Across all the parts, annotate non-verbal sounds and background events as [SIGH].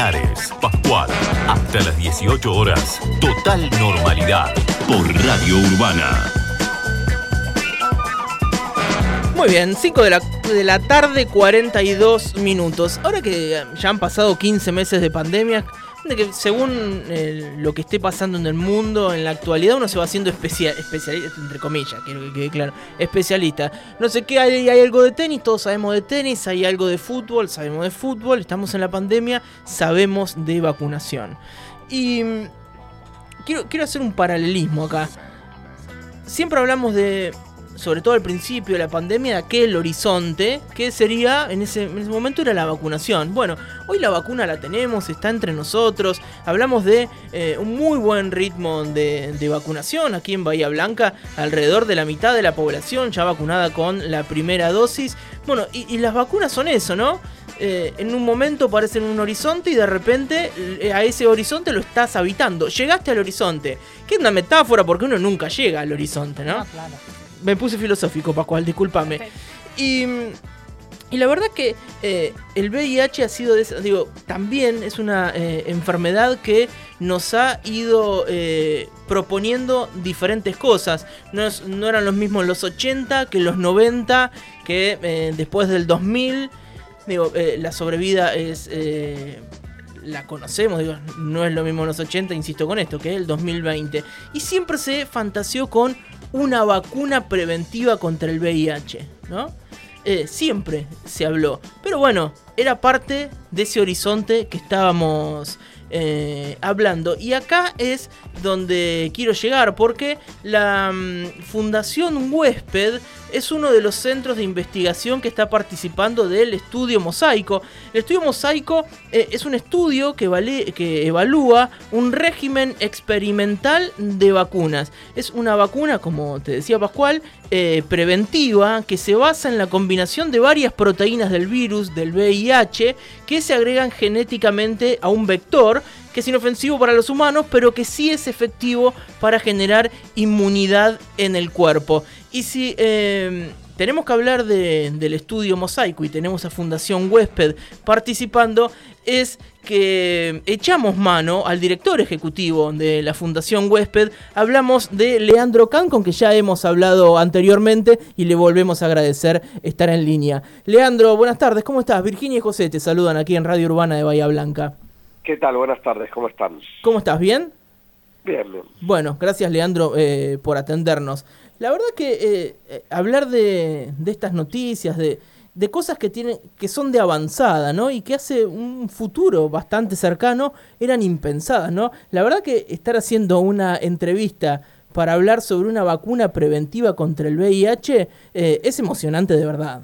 Linares, Pascual. Hasta las 18 horas. Total normalidad. Por Radio Urbana. Muy bien, 5 de la, de la tarde, 42 minutos. Ahora que ya han pasado 15 meses de pandemia, que según eh, lo que esté pasando en el mundo en la actualidad uno se va haciendo especia- especialista, entre comillas, quiero que quede claro, especialista. No sé qué, hay, hay algo de tenis, todos sabemos de tenis, hay algo de fútbol, sabemos de fútbol, estamos en la pandemia, sabemos de vacunación. Y mm, quiero, quiero hacer un paralelismo acá. Siempre hablamos de, sobre todo al principio de la pandemia, de aquel horizonte que sería, en ese, en ese momento era la vacunación. Bueno, hoy la vacuna la tenemos, está entre nosotros. Hablamos de eh, un muy buen ritmo de, vacunación aquí en Bahía Blanca. Alrededor de la mitad de la población ya vacunada con la primera dosis. Bueno, y, las vacunas son eso, ¿no? Eh, en un momento parecen un horizonte y de repente eh, a ese horizonte lo estás habitando. Llegaste al horizonte. Que es una metáfora porque uno nunca llega al horizonte, ¿no? claro. Me puse filosófico, Pascual, discúlpame. Y, y la verdad que eh, el VIH ha sido, de esa- digo, también es una eh, enfermedad que nos ha ido eh, proponiendo diferentes cosas. No, es- no eran los mismos los 80 que los 90, que después del 2000. Digo, la sobrevida es... la conocemos, digo, no es lo mismo en los 80, insisto con esto, que el 2020. Y siempre se fantaseó con una vacuna preventiva contra el VIH, ¿no? Eh, siempre se habló. Pero bueno, era parte de ese horizonte que estábamos eh, hablando. Y acá es donde quiero llegar, porque la mm, Fundación Huésped es uno de los centros de investigación que está participando del estudio Mosaico. El estudio Mosaico eh, es un estudio que, vale- que evalúa un régimen experimental de vacunas. Es una vacuna, como te decía Pascual, eh, preventiva que se basa en la combinación de varias proteínas del virus, del VIH, que se agregan genéticamente a un vector que es inofensivo para los humanos, pero que sí es efectivo para generar inmunidad en el cuerpo. Y si eh, tenemos que hablar de- del estudio Mosaico y tenemos a Fundación Huésped participando, es que echamos mano al director ejecutivo de la Fundación Huésped. Hablamos de Leandro Can, con que ya hemos hablado anteriormente y le volvemos a agradecer estar en línea. Leandro, buenas tardes, ¿cómo estás? Virginia y José te saludan aquí en Radio Urbana de Bahía Blanca. ¿Qué tal? Buenas tardes, ¿cómo están? ¿Cómo estás? ¿Bien? Bien, bien. Bueno, gracias Leandro eh, por atendernos. La verdad que eh, eh, hablar de, de estas noticias, de, cosas que tienen, que son de avanzada, ¿no? Y que hace un futuro bastante cercano eran impensadas, ¿no? La verdad que estar haciendo una entrevista para hablar sobre una vacuna preventiva contra el VIH eh, es emocionante de verdad.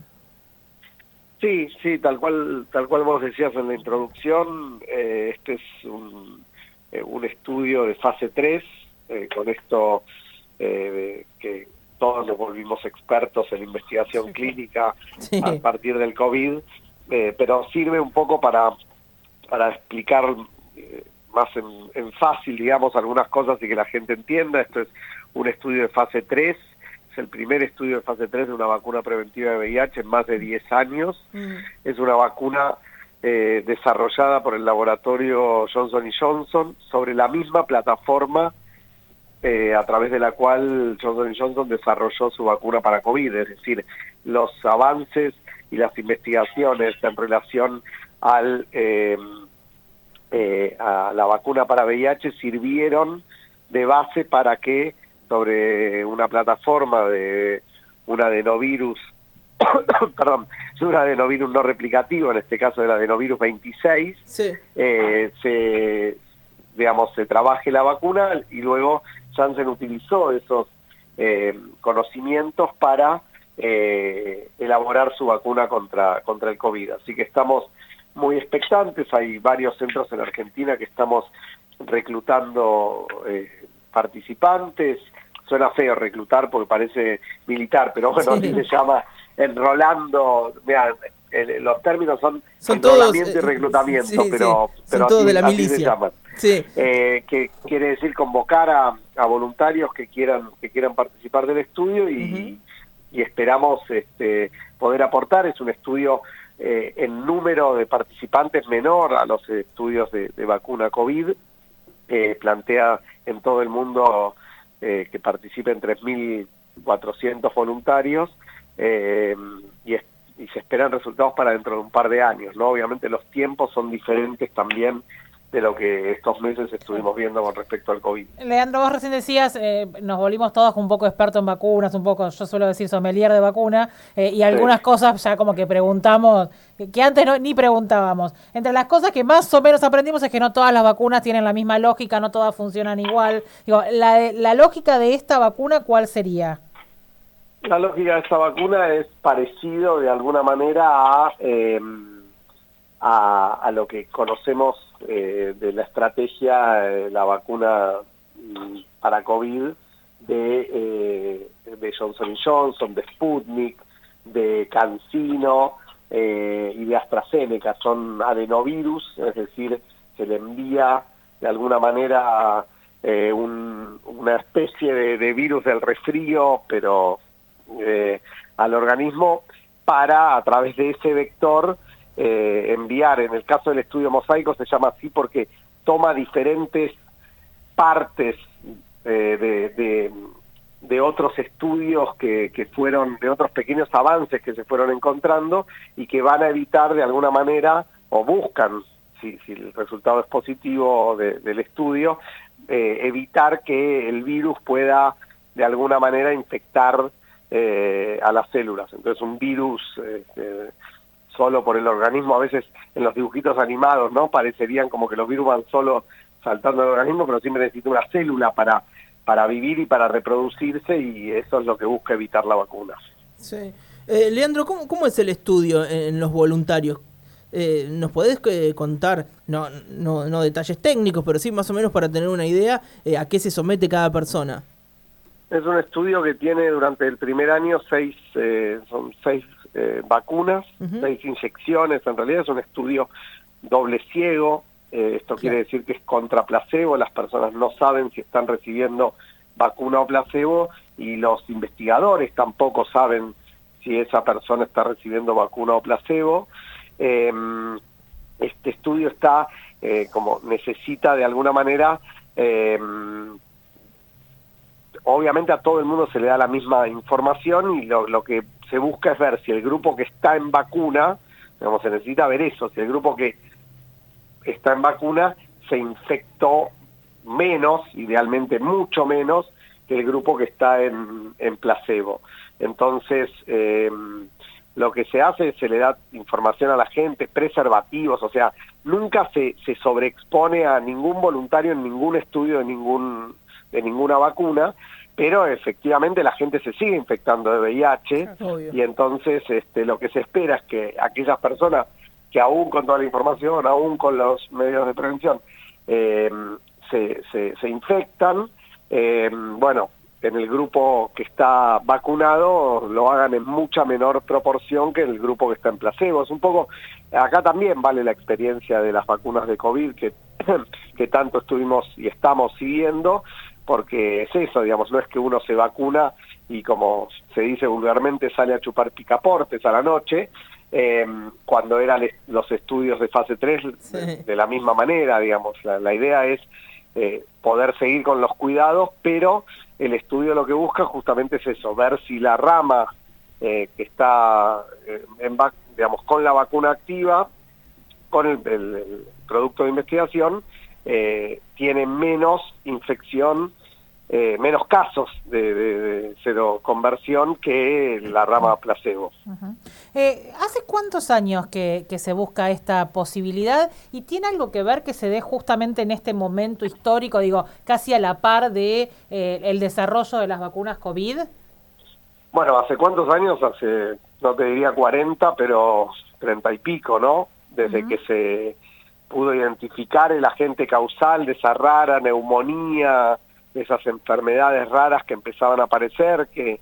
Sí, sí, tal cual, tal cual vos decías en la introducción, eh, este es un, un estudio de fase 3, eh, con esto eh, que todos nos volvimos expertos en investigación clínica Sí. a partir del COVID, eh, pero sirve un poco para, para explicar eh, más en, en fácil, digamos, algunas cosas y que la gente entienda. Esto es un estudio de fase 3, es el primer estudio de fase 3 de una vacuna preventiva de VIH en más de 10 años. Es una vacuna eh, desarrollada por el laboratorio Johnson Johnson sobre la misma plataforma eh, a través de la cual Johnson Johnson desarrolló su vacuna para COVID, es decir, los avances y las investigaciones en relación al eh, eh, a la vacuna para VIH sirvieron de base para que sobre una plataforma de un adenovirus, [COUGHS] perdón, de un adenovirus no replicativo, en este caso del adenovirus 26, Sí. eh, se, digamos, se trabaje la vacuna y luego Janssen utilizó esos eh, conocimientos para eh, elaborar su vacuna contra, contra el COVID. Así que estamos muy expectantes, hay varios centros en Argentina que estamos reclutando eh, participantes, suena feo reclutar porque parece militar, pero bueno, Sí. así se llama enrolando, vean, el- los términos son, Son todos, y eh, reclutamiento, sí, sí, pero, son pero todos así- de la milicia. llaman. Sí. Eh, que quiere decir convocar a, a voluntarios que quieran que quieran participar del estudio y, y esperamos este, poder aportar. Es un estudio eh, en número de participantes menor a los estudios de, vacuna COVID, plantea en todo el mundo que participen 3.400 voluntarios y, y se esperan resultados para dentro de un par de años. ¿no? Obviamente los tiempos son diferentes también de lo que estos meses estuvimos viendo con respecto al COVID. Leandro, vos recién decías, eh, nos volvimos todos un poco expertos en vacunas, un poco, yo suelo decir sommelier de vacuna, eh, y algunas cosas ya como que preguntamos, que antes no, ni preguntábamos. Entre las cosas que más o menos aprendimos es que no todas las vacunas tienen la misma lógica, no todas funcionan igual. Digo, la, la lógica de esta vacuna, ¿cuál sería? La lógica de esta vacuna es parecido de alguna manera a... Eh, a, lo que conocemos eh, de la estrategia de la vacuna mm, para COVID de, eh, de Johnson Johnson, de Sputnik, de CanSino eh, y de AstraZeneca. Son adenovirus, es decir, se le envía de alguna manera una especie de, virus del resfrío, pero al organismo para, a través de ese vector, eh, enviar. En el caso del estudio mosaico se llama así porque toma diferentes partes eh, de, de, otros estudios que, que, fueron, de otros pequeños avances que se fueron encontrando y que van a evitar de alguna manera, o buscan, si, si el resultado es positivo del estudio, eh, evitar que el virus pueda de alguna manera infectar a las células. Entonces un virus este, solo por el organismo, a veces en los dibujitos animados, ¿no? Parecerían como que los virus van solo saltando el organismo, pero siempre necesita una célula para, para vivir y para reproducirse y eso es lo que busca evitar la vacuna. Sí. Eh, Leandro, ¿cómo, ¿cómo es el estudio en los voluntarios? Eh, ¿Nos podés eh, contar, no, no, no detalles técnicos, pero sí más o menos para tener una idea a qué se somete cada persona? Es un estudio que tiene durante el primer año seis, son seis eh, vacunas, seis inyecciones, en realidad es un estudio doble ciego, eh, esto quiere decir que es contra placebo, las personas no saben si están recibiendo vacuna o placebo y los investigadores tampoco saben si esa persona está recibiendo vacuna o placebo. Em, este estudio está, eh, como necesita de alguna manera, em, obviamente a todo el mundo se le da la misma información y lo, que se busca es ver si el grupo que está en vacuna, digamos, se necesita ver eso, si el grupo que está en vacuna se infectó menos, idealmente mucho menos, que el grupo que está en, en placebo. Entonces, eh, lo que se hace es se le da información a la gente, preservativos, o sea, nunca se, se sobreexpone a ningún voluntario en ningún estudio de, ningún, de ninguna vacuna, pero efectivamente la gente se sigue infectando de VIH y entonces este, lo que se espera es que aquellas personas que aún con toda la información, aún con los medios de prevención, eh, se, se, infectan, eh, bueno, en el grupo que está vacunado lo hagan en mucha menor proporción que el grupo que está en placebo. Es un poco, acá también vale la experiencia de las vacunas de COVID que, [CLEARS THROAT] que tanto estuvimos y estamos siguiendo, porque es eso, digamos, no es que uno se vacuna y como se dice vulgarmente sale a chupar picaportes a la noche, em, cuando eran los estudios de fase 3 de, la misma manera, digamos, la, idea es eh, poder seguir con los cuidados, pero el estudio lo que busca justamente es eso, ver si la rama eh, que está eh, en, digamos, con la vacuna activa, con el producto de investigación, eh, tiene menos infección, eh, menos casos de, de, cero conversión que la rama placebo. Eh, ¿Hace cuántos años que, se busca esta posibilidad y tiene algo que ver que se dé justamente en este momento histórico, digo, casi a la par de el desarrollo de las vacunas COVID? Bueno, ¿hace cuántos años? Hace, no te diría 40, pero 30 y pico, ¿no? Desde que se pudo identificar el agente causal de esa rara neumonía, de esas enfermedades raras que empezaban a aparecer, que,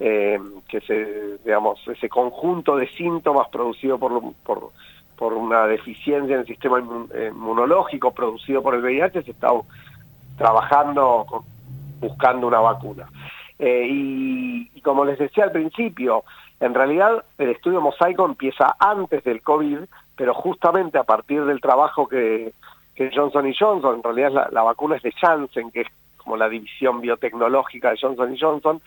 eh, se, digamos, ese conjunto de síntomas producido por, una deficiencia en el sistema inmunológico producido por el VIH, se está trabajando buscando una vacuna. Eh, y, como les decía al principio, en realidad el estudio Mosaico empieza antes del COVID, pero justamente a partir del trabajo que, que Johnson Johnson, en realidad la, la, vacuna es de Janssen, que es como la división biotecnológica de Johnson Johnson,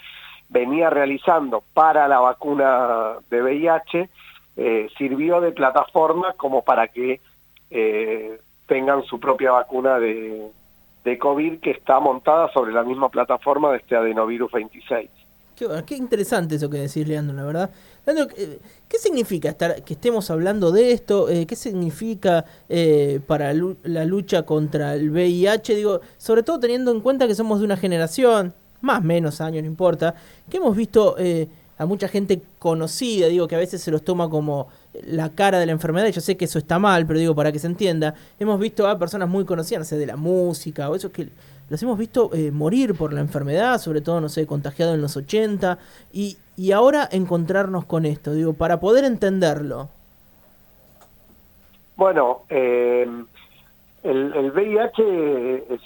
venía realizando para la vacuna de VIH, eh, sirvió de plataforma como para que eh, tengan su propia vacuna de, de COVID que está montada sobre la misma plataforma de este adenovirus 26. Qué, qué, interesante eso que decís, Leandro, la verdad. Leandro, ¿qué significa estar que estemos hablando de esto? Eh, ¿Qué significa eh, para la lucha contra el VIH? Digo, sobre todo teniendo en cuenta que somos de una generación, más menos años, no importa, que hemos visto eh, a mucha gente conocida, digo que a veces se los toma como la cara de la enfermedad, yo sé que eso está mal, pero digo para que se entienda, hemos visto a personas muy conocidas, no sé, de la música o eso que los hemos visto eh, morir por la enfermedad, sobre todo, no sé, contagiado en los 80, y, y ahora encontrarnos con esto, digo, para poder entenderlo. Bueno, eh, el, el VIH es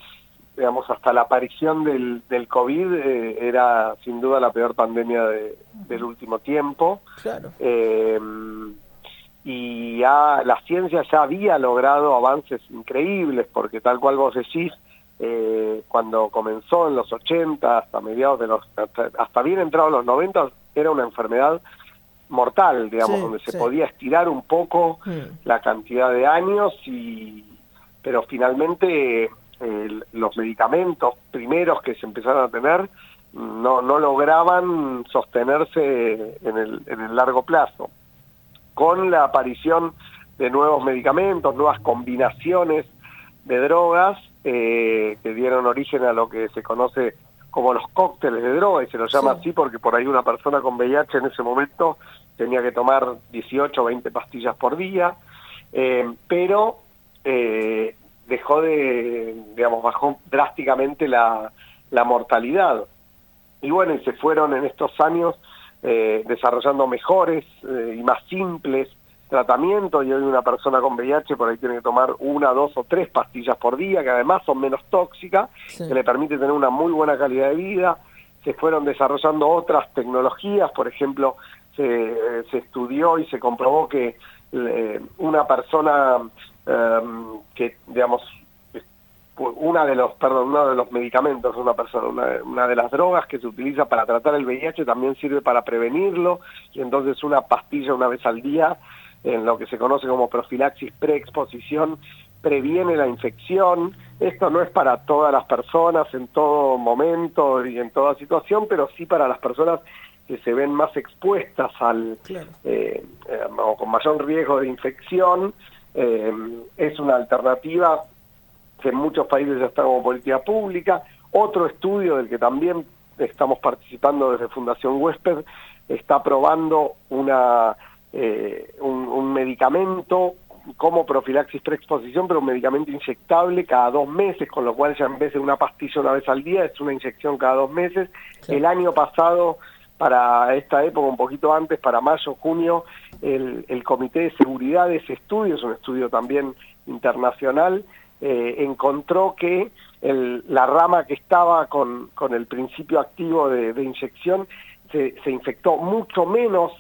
digamos, hasta la aparición del, del COVID eh, era sin duda la peor pandemia de, del último tiempo. Claro. Eh, y ya la ciencia ya había logrado avances increíbles, porque tal cual vos decís, eh, cuando comenzó en los 80, hasta mediados de los, hasta, hasta bien entrados los 90, era una enfermedad mortal, digamos, Sí, donde se sí. podía estirar un poco Mm. la cantidad de años y pero finalmente eh, los medicamentos primeros que se empezaron a tener no, no lograban sostenerse en el, en el largo plazo. Con la aparición de nuevos medicamentos, nuevas combinaciones de drogas eh, que dieron origen a lo que se conoce como los cócteles de droga, y se lo llama Sí. así porque por ahí una persona con VIH en ese momento tenía que tomar 18 o 20 pastillas por día, eh, pero eh, dejó de, digamos, bajó drásticamente la, la mortalidad. Y bueno, y se fueron en estos años eh, desarrollando mejores eh, y más simples tratamientos, y hoy una persona con VIH por ahí tiene que tomar una, dos o tres pastillas por día, que además son menos tóxicas, Sí. que le permite tener una muy buena calidad de vida. Se fueron desarrollando otras tecnologías, por ejemplo, se, se estudió y se comprobó que eh, una persona eh, que, digamos, una de los, perdón, uno de los medicamentos, una persona, una, una, de las drogas que se utiliza para tratar el VIH también sirve para prevenirlo y entonces una pastilla una vez al día en lo que se conoce como profilaxis preexposición previene la infección. Esto no es para todas las personas en todo momento y en toda situación, pero sí para las personas que se ven más expuestas al Claro. eh, eh, o con mayor riesgo de infección. Eh, es una alternativa que en muchos países ya está como política pública. Otro estudio del que también estamos participando desde Fundación Huésped está probando una, eh, un, un medicamento como profilaxis preexposición, pero un medicamento inyectable cada dos meses, con lo cual ya en vez de una pastilla una vez al día, es una inyección cada dos meses. El año pasado, para esta época, un poquito antes, para mayo, junio, el, el Comité de Seguridad de ese estudio, es un estudio también internacional, eh, encontró que el, la rama que estaba con, con el principio activo de, de inyección se, se infectó mucho menos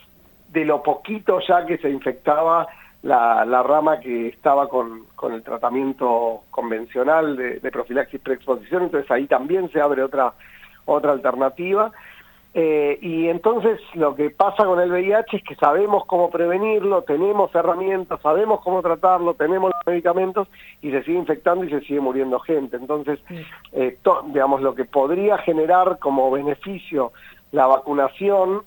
de lo poquito ya que se infectaba la, la rama que estaba con, con el tratamiento convencional de, de profilaxis preexposición, entonces ahí también se abre otra, otra alternativa. Eh, y entonces lo que pasa con el VIH es que sabemos cómo prevenirlo, tenemos herramientas, sabemos cómo tratarlo, tenemos los medicamentos y se sigue infectando y se sigue muriendo gente. Entonces, eh, to, digamos, lo que podría generar como beneficio la vacunación,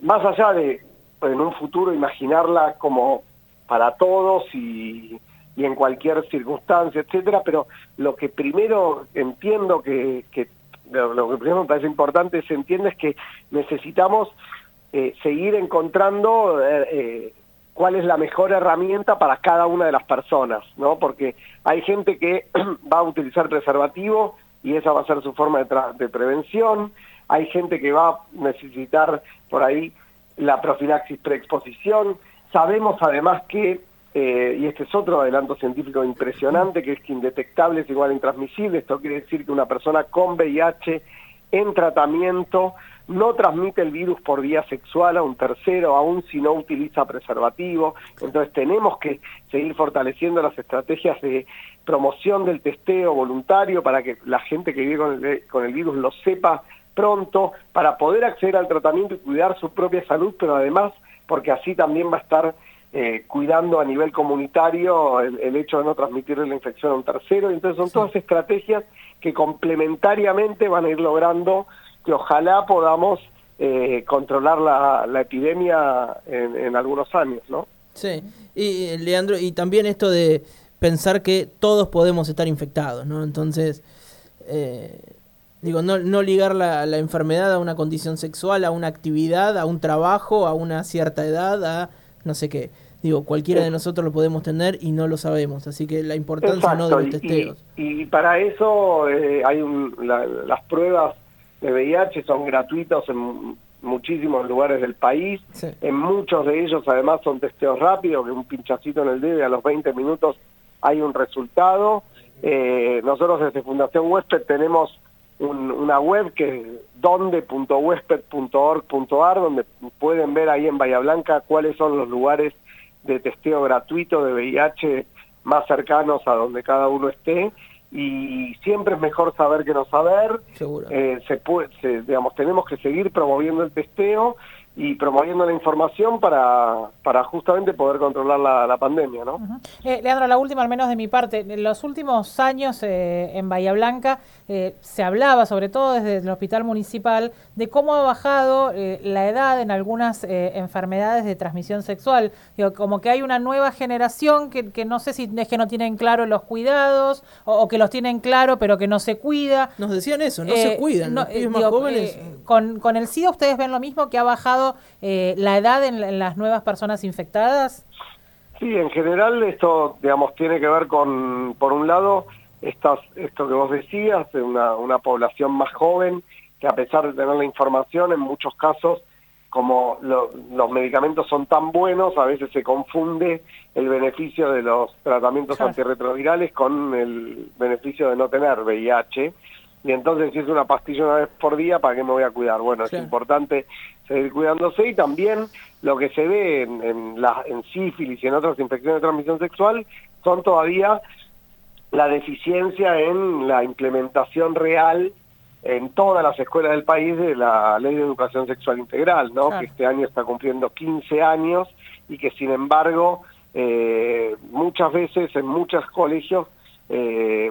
más allá de en un futuro imaginarla como para todos y, en cualquier circunstancia, etcétera, pero lo que primero entiendo que, que lo que primero me parece importante se entiende es que necesitamos eh, seguir encontrando eh, eh, cuál es la mejor herramienta para cada una de las personas, ¿no? Porque hay gente que [CLEARS THROAT] va a utilizar preservativo y esa va a ser su forma de, de prevención, hay gente que va a necesitar por ahí la profilaxis preexposición, sabemos además que eh, y este es otro adelanto científico impresionante, que es que indetectable es igual intransmisible. Esto quiere decir que una persona con VIH en tratamiento, no transmite el virus por vía sexual a un tercero, aún si no utiliza preservativo. Entonces tenemos que seguir fortaleciendo las estrategias de promoción del testeo voluntario para que la gente que vive con el virus lo sepa pronto, para poder acceder al tratamiento y cuidar su propia salud, pero además porque así también va a estar eh, cuidando a nivel comunitario el, hecho de no transmitir la infección a un tercero. Entonces son todas estrategias que complementariamente van a ir logrando que ojalá podamos eh, controlar la, epidemia en, algunos años, ¿no? Sí, y Leandro, y también esto de pensar que todos podemos estar infectados, ¿no? Entonces, eh, digo, no, no ligar la, la, enfermedad a una condición sexual, a una actividad, a un trabajo, a una cierta edad, a no sé qué. Digo, cualquiera de nosotros lo podemos tener y no lo sabemos, así que la importancia no de los testeos. Y, para eso eh, hay las pruebas de VIH son gratuitas en muchísimos lugares del país, en muchos de ellos además son testeos rápidos, que un pinchacito en el dedo y a los 20 minutos hay un resultado. Eh, nosotros desde Fundación Huésped tenemos una web que es donde.huésped.org.ar, donde pueden ver ahí en Bahía Blanca cuáles son los lugares de testeo gratuito de VIH más cercanos a donde cada uno esté y siempre es mejor saber que no saber. Seguro. Eh, se puede, digamos, tenemos que seguir promoviendo el testeo y promoviendo la información para, para justamente poder controlar la, pandemia, ¿no? Eh, Leandro, la última, al menos de mi parte, en los últimos años eh, en Bahía Blanca eh, se hablaba, sobre todo desde el hospital municipal, de cómo ha bajado la edad en algunas enfermedades de transmisión sexual. Digo, como que hay una nueva generación que, que, no sé si es que no tienen claro los cuidados o, que los tienen claro pero que no se cuida. Nos decían eso, no se cuidan. No, más jóvenes. con, con el SIDA ustedes ven lo mismo que ha bajado eh, la edad en, las nuevas personas infectadas? Sí, en general esto, digamos, tiene que ver con, por un lado, estas, esto que vos decías, de una, una población más joven, que a pesar de tener la información, en muchos casos, como los medicamentos son tan buenos, a veces se confunde el beneficio de los tratamientos antirretrovirales con el beneficio de no tener VIH. Y entonces si es una pastilla una vez por día, ¿para qué me voy a cuidar? Bueno, es importante seguir cuidándose y también lo que se ve en, la, en sífilis y en otras infecciones de transmisión sexual son todavía la deficiencia en la implementación real en todas las escuelas del país de la Ley de Educación Sexual Integral, ¿no? que este año está cumpliendo 15 años y que sin embargo eh, muchas veces en muchos colegios eh,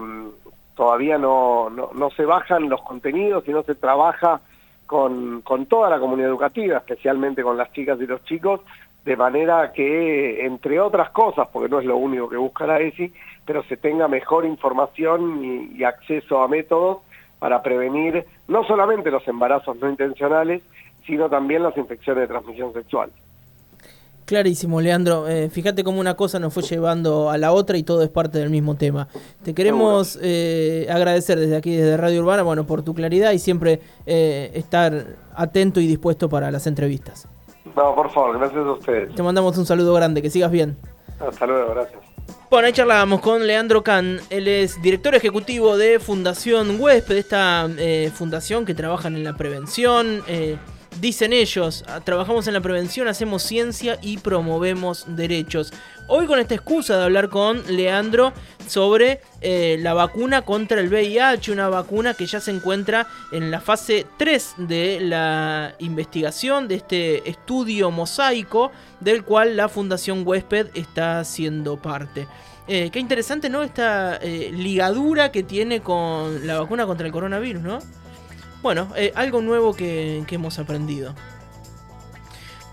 todavía no, no, no se bajan los contenidos y no se trabaja con, con toda la comunidad educativa, especialmente con las chicas y los chicos, de manera que, entre otras cosas, porque no es lo único que busca la ESI, pero se tenga mejor información y, acceso a métodos para prevenir no solamente los embarazos no intencionales, sino también las infecciones de transmisión sexual. Clarísimo, Leandro. Eh, fíjate cómo una cosa nos fue llevando a la otra y todo es parte del mismo tema. Te queremos eh, agradecer desde aquí, desde Radio Urbana, bueno, por tu claridad y siempre eh, estar atento y dispuesto para las entrevistas. No, por favor, gracias a ustedes. Te mandamos un saludo grande, que sigas bien. Hasta luego, gracias. Bueno, ahí charlábamos con Leandro Can, él es director ejecutivo de Fundación Huésped, esta fundación que trabaja en la prevención, Dicen ellos, ah, trabajamos en la prevención, hacemos ciencia y promovemos derechos. Hoy con esta excusa de hablar con Leandro sobre eh, la vacuna contra el VIH, una vacuna que ya se encuentra en la fase 3 de la investigación de este estudio mosaico del cual la Fundación Huésped está siendo parte. Eh, qué interesante, ¿no? Esta eh, ligadura que tiene con la vacuna contra el coronavirus, ¿no? Bueno, eh, algo nuevo que, que hemos aprendido.